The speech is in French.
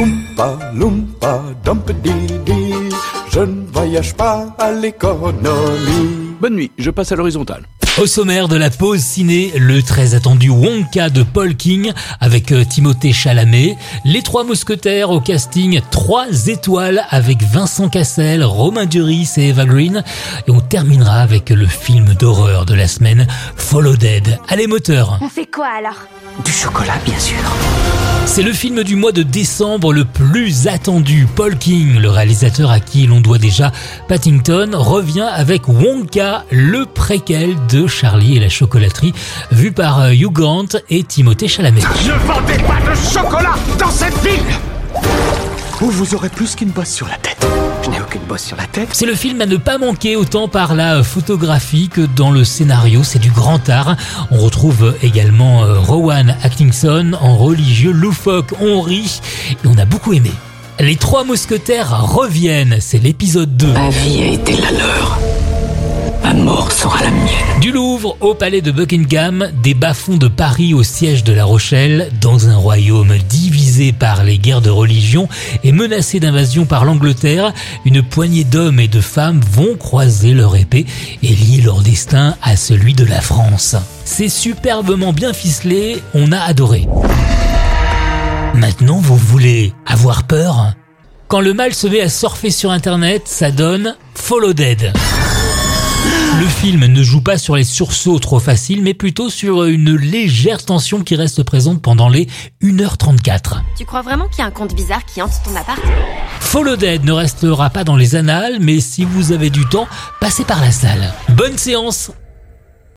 Oompa loompa dumpedidi, je ne voyage pas à l'économie. Bonne nuit, je passe à l'horizontale. Au sommaire de la pause ciné, le très attendu Wonka de Paul King avec euh, Timothée Chalamet, Les Trois Mousquetaires au casting 3 étoiles avec Vincent Cassel, Romain Duris et Eva Green. Et on terminera avec le film d'horreur de la semaine, Follow Dead. Allez moteur On fait quoi alors? Du chocolat, bien sûr. C'est le film du mois de décembre le plus attendu. Paul King, le réalisateur à qui l'on doit déjà Paddington, revient avec Wonka, le préquel de Charlie et la chocolaterie, vu par euh, Hugh Grant et Timothée Chalamet. Ne vendez pas de chocolat dans cette ville Ou vous aurez plus qu'une bosse sur la tête. Je n'ai aucune bosse sur la tête. C'est le film à ne pas manquer autant par la photographie que dans le scénario. C'est du grand art. On retrouve également euh, Rowan Atkinson en religieux loufoque. On rit et on a beaucoup aimé. Les trois mousquetaires reviennent. C'est l'épisode 2. Ma vie a été la leur. Ma mort sera la mienne. Au palais de Buckingham, des bas-fonds de Paris au siège de La Rochelle, dans un royaume divisé par les guerres de religion et menacé d'invasion par l'Angleterre, une poignée d'hommes et de femmes vont croiser leur épée et lier leur destin à celui de la France. C'est superbement bien ficelé, on a adoré. Maintenant, vous voulez avoir peur? Quand le mal se met à surfer sur Internet, ça donne Follow Dead. Le film ne joue pas sur les sursauts trop faciles, mais plutôt sur une légère tension qui reste présente pendant les 1h34. Tu crois vraiment qu'il y a un compte bizarre qui hante ton appart? Follow Dead ne restera pas dans les annales, mais si vous avez du temps, passez par la salle. Bonne séance